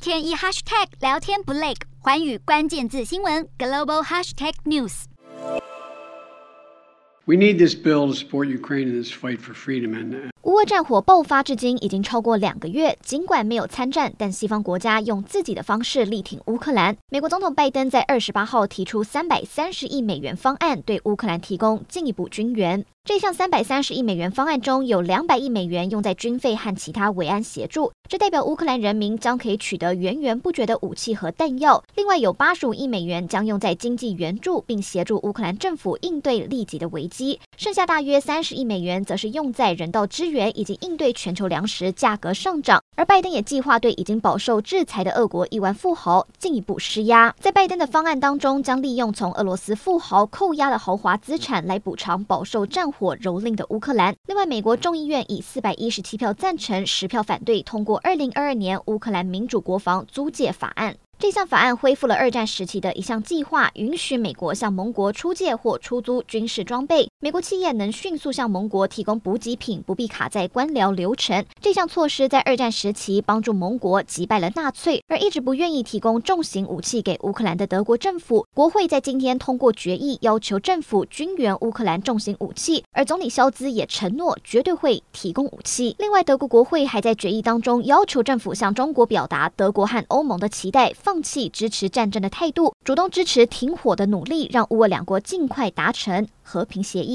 天一 hashtag 聊天不累，寰宇关键字新闻 global hashtag news。We need this bill to support Ukraine in this fight for freedom and. 乌俄战火爆发至今已经超过两个月，尽管没有参战，但西方国家用自己的方式力挺乌克兰。美国总统拜登在二十八号提出三百三十亿美元方案，对乌克兰提供进一步军援。这项三百三十亿美元方案中有两百亿美元用在军费和其他维安协助，这代表乌克兰人民将可以取得源源不绝的武器和弹药。另外有八十五亿美元将用在经济援助，并协助乌克兰政府应对立即的危机。剩下大约三十亿美元则是用在人道支援以及应对全球粮食价格上涨。而拜登也计划对已经饱受制裁的俄国亿万富豪进一步施压。在拜登的方案当中，将利用从俄罗斯富豪扣押的豪华资产来补偿饱受战火蹂躏的乌克兰。另外，美国众议院以四百一十七票赞成、十票反对通过二零二二年乌克兰民主国防租借法案。这项法案恢复了二战时期的一项计划，允许美国向盟国出借或出租军事装备。美国企业能迅速向盟国提供补给品，不必卡在官僚流程。这项措施在二战时期帮助盟国击败了纳粹，而一直不愿意提供重型武器给乌克兰的德国政府，国会在今天通过决议，要求政府军援乌克兰重型武器。而总理肖兹也承诺绝对会提供武器。另外，德国国会还在决议当中要求政府向中国表达德国和欧盟的期待。放弃支持战争的态度，主动支持停火的努力，让乌俄两国尽快达成和平协议。